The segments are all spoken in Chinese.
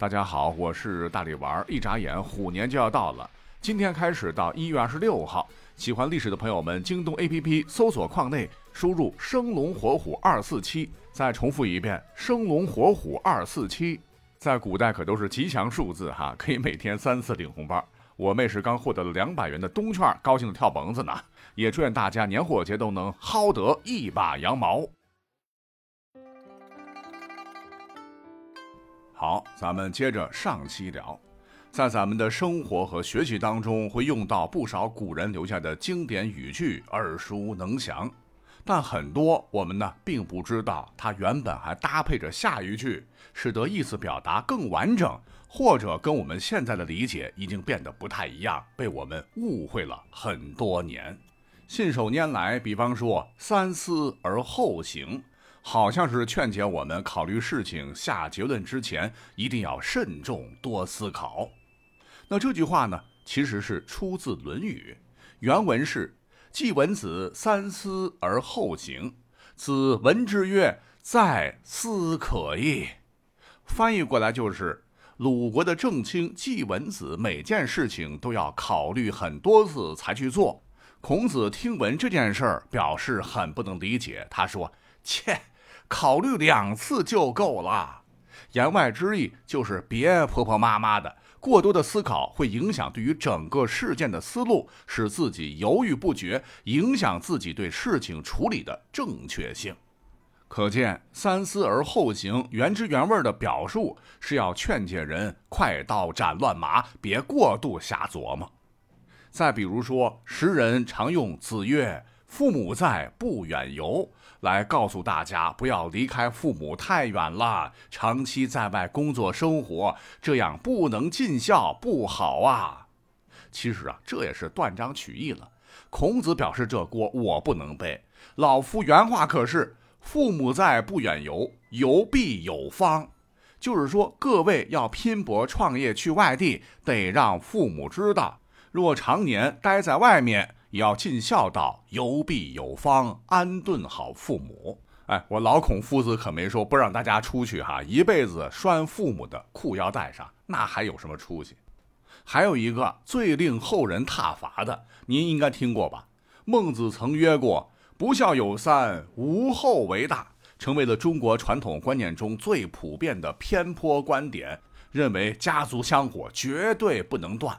大家好，我是大力丸。一眨眼，虎年就要到了。今天开始到一月二十六号，喜欢历史的朋友们，京东 APP 搜索框内输入“生龙活虎二四七”，再重复一遍“生龙活虎二四七”。在古代可都是吉祥数字哈，可以每天三次领红包。我妹是刚获得了两百元的东券，高兴的跳蹦子呢。也祝愿大家年货节都能薅得一把羊毛。好，咱们接着上期聊，在咱们的生活和学习当中，会用到不少古人留下的经典语句，耳熟能详。但很多我们呢，并不知道它原本还搭配着下一句，使得意思表达更完整，或者跟我们现在的理解已经变得不太一样，被我们误会了很多年。信手拈来，比方说“三思而后行”。好像是劝解我们考虑事情、下结论之前一定要慎重多思考。那这句话呢，其实是出自《论语》，原文是“季文子三思而后行”，子闻之曰：“在思可矣。”翻译过来就是鲁国的正卿季文子每件事情都要考虑很多次才去做。孔子听闻这件事儿，表示很不能理解，他说：“切。”考虑两次就够了，言外之意就是别婆婆妈妈的，过多的思考会影响对于整个事件的思路，使自己犹豫不决，影响自己对事情处理的正确性。可见“三思而后行”原汁原味的表述是要劝诫人快刀斩乱麻，别过度瞎琢磨。再比如说，时人常用“子曰：父母在，不远游。”来告诉大家，不要离开父母太远了，长期在外工作生活，这样不能尽孝，不好啊。其实啊，这也是断章取义了。孔子表示，这锅我不能背。老夫原话可是：“父母在，不远游，游必有方。”就是说，各位要拼搏创业去外地，得让父母知道。若常年待在外面。也要尽孝道，游必有方，安顿好父母。哎，我老孔夫子可没说不让大家出去哈，一辈子拴父母的裤腰带上，那还有什么出息？还有一个最令后人挞伐的，您应该听过吧？孟子曾曰过：“不孝有三，无后为大。”成为了中国传统观念中最普遍的偏颇观点，认为家族香火绝对不能断。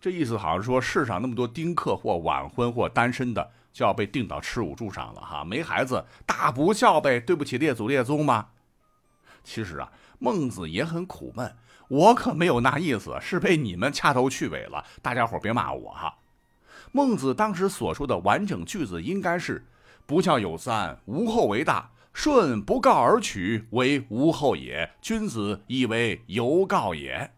这意思好像说，世上那么多丁克或晚婚或单身的，就要被钉到耻辱柱上了哈！没孩子，大不孝呗，对不起列祖列宗吗？其实啊，孟子也很苦闷，我可没有那意思，是被你们掐头去尾了。大家伙别骂我哈！孟子当时所说的完整句子应该是：不孝有三，无后为大。舜不告而取，为无后也；君子以为犹告也。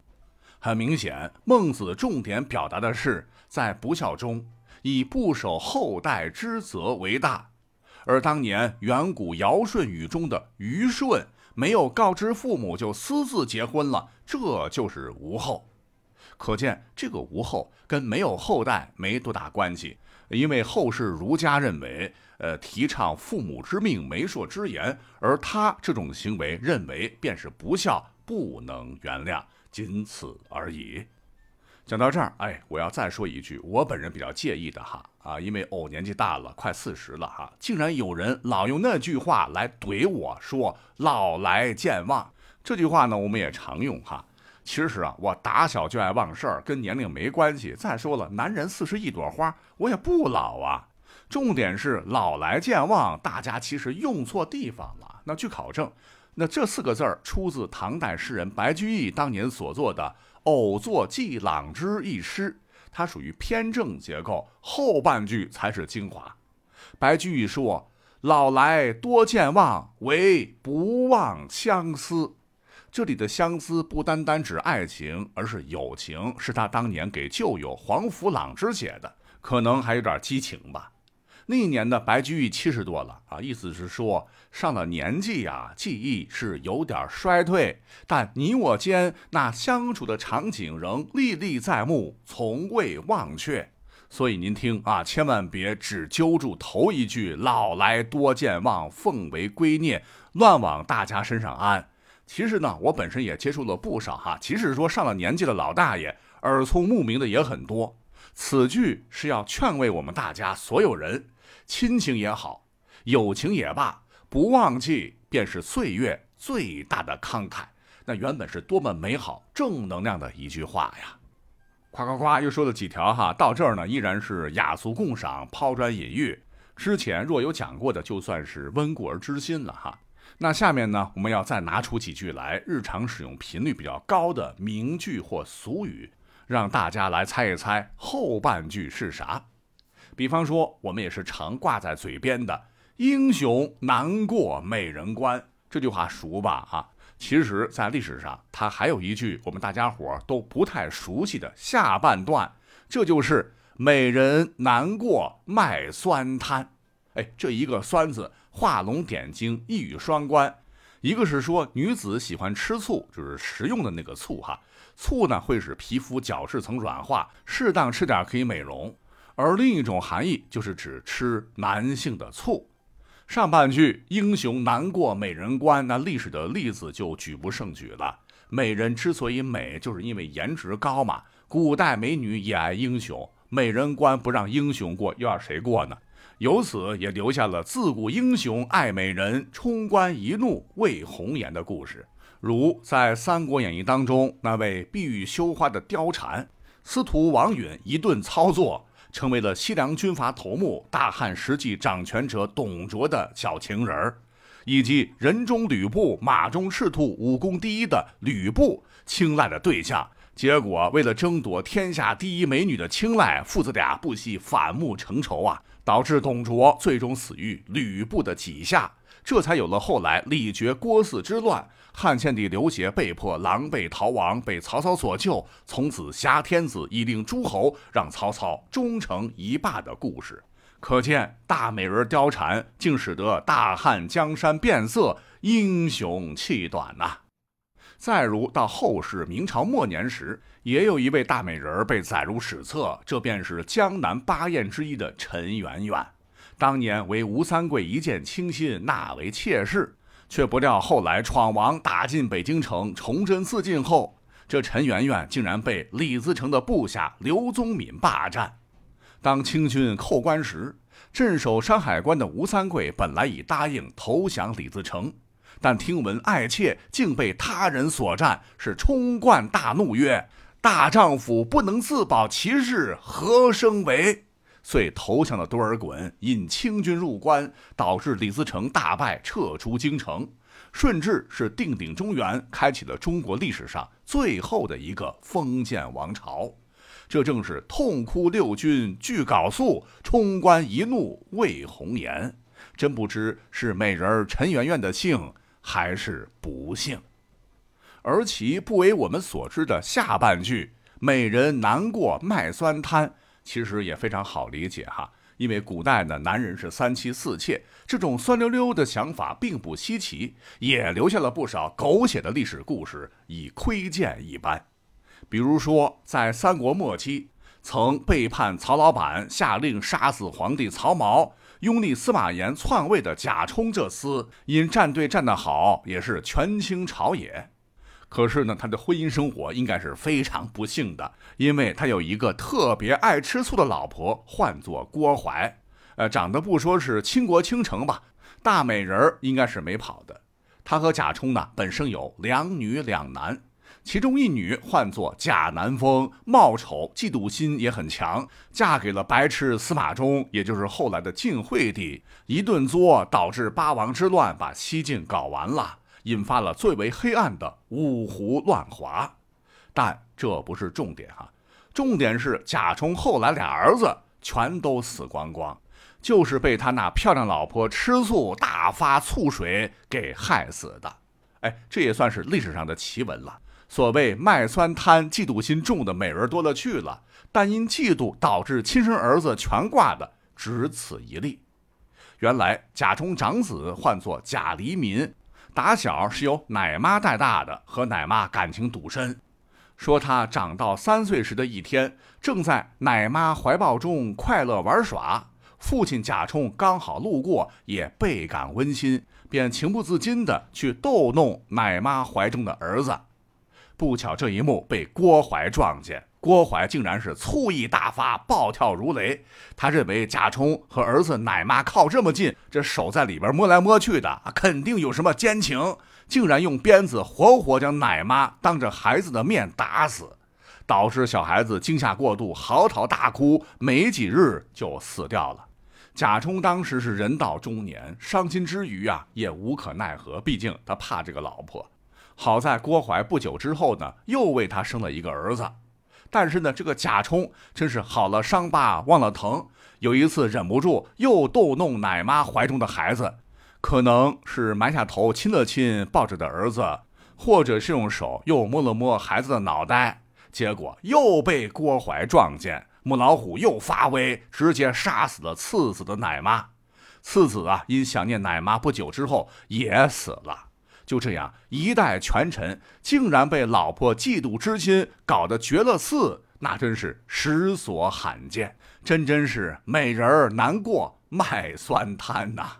很明显，孟子重点表达的是在不孝中以不守后代之责为大，而当年远古尧舜禹中的虞舜没有告知父母就私自结婚了，这就是无后。可见这个无后跟没有后代没多大关系，因为后世儒家认为，呃，提倡父母之命、媒妁之言，而他这种行为认为便是不孝，不能原谅。仅此而已。讲到这儿，哎，我要再说一句，我本人比较介意的哈啊，因为偶年纪大了，快四十了哈，竟然有人老用那句话来怼我说“老来健忘”这句话呢，我们也常用哈。其实啊，我打小就爱忘事儿，跟年龄没关系。再说了，男人四十一朵花，我也不老啊。重点是“老来健忘”，大家其实用错地方了。那据考证。那这四个字儿出自唐代诗人白居易当年所作的《偶作寄朗之》一诗，它属于偏正结构，后半句才是精华。白居易说：“老来多健忘，唯不忘相思。”这里的相思不单单指爱情，而是友情，是他当年给旧友黄甫朗之写的，可能还有点激情吧。那一年的白居易七十多了啊，意思是说上了年纪呀，记忆是有点衰退，但你我间那相处的场景仍历历在目，从未忘却。所以您听啊，千万别只揪住头一句“老来多健忘，奉为圭臬”，乱往大家身上安。其实呢，我本身也接触了不少哈，即使说上了年纪的老大爷，耳聪目明的也很多。此句是要劝慰我们大家所有人，亲情也好，友情也罢，不忘记便是岁月最大的慷慨。那原本是多么美好、正能量的一句话呀！夸夸夸，又说了几条哈，到这儿呢，依然是雅俗共赏、抛砖引玉。之前若有讲过的，就算是温故而知新了哈。那下面呢，我们要再拿出几句来，日常使用频率比较高的名句或俗语，让大家来猜一猜后半句是啥。比方说，我们也是常挂在嘴边的“英雄难过美人关”这句话熟吧？哈，其实，在历史上，它还有一句我们大家伙都不太熟悉的下半段，这就是“美人难过卖酸摊”。哎，这一个“酸”字。画龙点睛，一语双关。一个是说女子喜欢吃醋，就是食用的那个醋哈，醋呢会使皮肤角质层软化，适当吃点可以美容。而另一种含义就是指吃男性的醋。上半句“英雄难过美人关”，那历史的例子就举不胜举了。美人之所以美，就是因为颜值高嘛。古代美女也爱英雄，美人关不让英雄过，又让谁过呢？由此也留下了自古英雄爱美人，冲冠一怒为红颜的故事。如在《三国演义》当中，那位碧玉羞花的貂蝉，司徒王允一顿操作，成为了西凉军阀头目大汉实际掌权者董卓的小情人儿，以及人中吕布、马中赤兔、武功第一的吕布青睐的对象。结果为了争夺天下第一美女的青睐，父子俩不惜反目成仇啊！导致董卓最终死于吕布的戟下，这才有了后来李傕郭汜之乱，汉献帝刘协被迫狼狈逃亡，被曹操所救，从此挟天子以令诸侯，让曹操终成一霸的故事。可见大美人貂蝉竟使得大汉江山变色，英雄气短呐。再如到后世明朝末年时，也有一位大美人被载入史册，这便是江南八艳之一的陈圆圆。当年为吴三桂一见倾心，纳为妾室，却不料后来闯王打进北京城，崇祯自尽后，这陈圆圆竟然被李自成的部下刘宗敏霸占。当清军扣关时，镇守山海关的吴三桂本来已答应投降李自成。但听闻爱妾竟被他人所占，是冲冠大怒，曰：“大丈夫不能自保其事，何生为？”遂投降了多尔衮，引清军入关，导致李自成大败，撤出京城。顺治是定鼎中原，开启了中国历史上最后的一个封建王朝。这正是痛哭六军俱缟素，冲冠一怒为红颜。真不知是美人陈圆圆的幸。还是不幸，而其不为我们所知的下半句“美人难过卖酸摊”，其实也非常好理解哈。因为古代呢，男人是三妻四妾，这种酸溜溜的想法并不稀奇，也留下了不少狗血的历史故事，以窥见一斑。比如说，在三国末期，曾背叛曹老板，下令杀死皇帝曹髦。拥立司马炎篡位的贾充这厮，因站队站得好，也是权倾朝野。可是呢，他的婚姻生活应该是非常不幸的，因为他有一个特别爱吃醋的老婆，唤作郭槐。呃，长得不说是倾国倾城吧，大美人应该是没跑的。他和贾充呢，本身有两女两男。其中一女唤作贾南风，貌丑，嫉妒心也很强，嫁给了白痴司马衷，也就是后来的晋惠帝。一顿作，导致八王之乱，把西晋搞完了，引发了最为黑暗的五胡乱华。但这不是重点哈，重点是贾充后来俩儿子全都死光光，就是被他那漂亮老婆吃醋大发醋水给害死的。哎，这也算是历史上的奇闻了。所谓卖酸摊，嫉妒心重的美人多了去了，但因嫉妒导致亲生儿子全挂的只此一例。原来贾充长子唤作贾黎民，打小是由奶妈带大的，和奶妈感情笃深。说他长到三岁时的一天，正在奶妈怀抱中快乐玩耍，父亲贾充刚好路过，也倍感温馨，便情不自禁地去逗弄奶妈怀中的儿子。不巧这一幕被郭槐撞见，郭槐竟然是醋意大发，暴跳如雷。他认为贾充和儿子奶妈靠这么近，这手在里边摸来摸去的，肯定有什么奸情，竟然用鞭子活活将奶妈当着孩子的面打死，导致小孩子惊吓过度，嚎啕大哭，没几日就死掉了。贾充当时是人到中年，伤心之余啊，也无可奈何，毕竟他怕这个老婆。好在郭槐不久之后呢，又为他生了一个儿子。但是呢，这个贾充真是好了伤疤忘了疼，有一次忍不住又逗弄奶妈怀中的孩子，可能是埋下头亲了亲抱着的儿子，或者是用手又摸了摸孩子的脑袋，结果又被郭槐撞见，母老虎又发威，直接杀死了次子的奶妈。次子啊，因想念奶妈，不久之后也死了。就这样，一代权臣竟然被老婆嫉妒之心搞得绝了嗣，那真是实所罕见，真真是美人难过卖酸摊呐。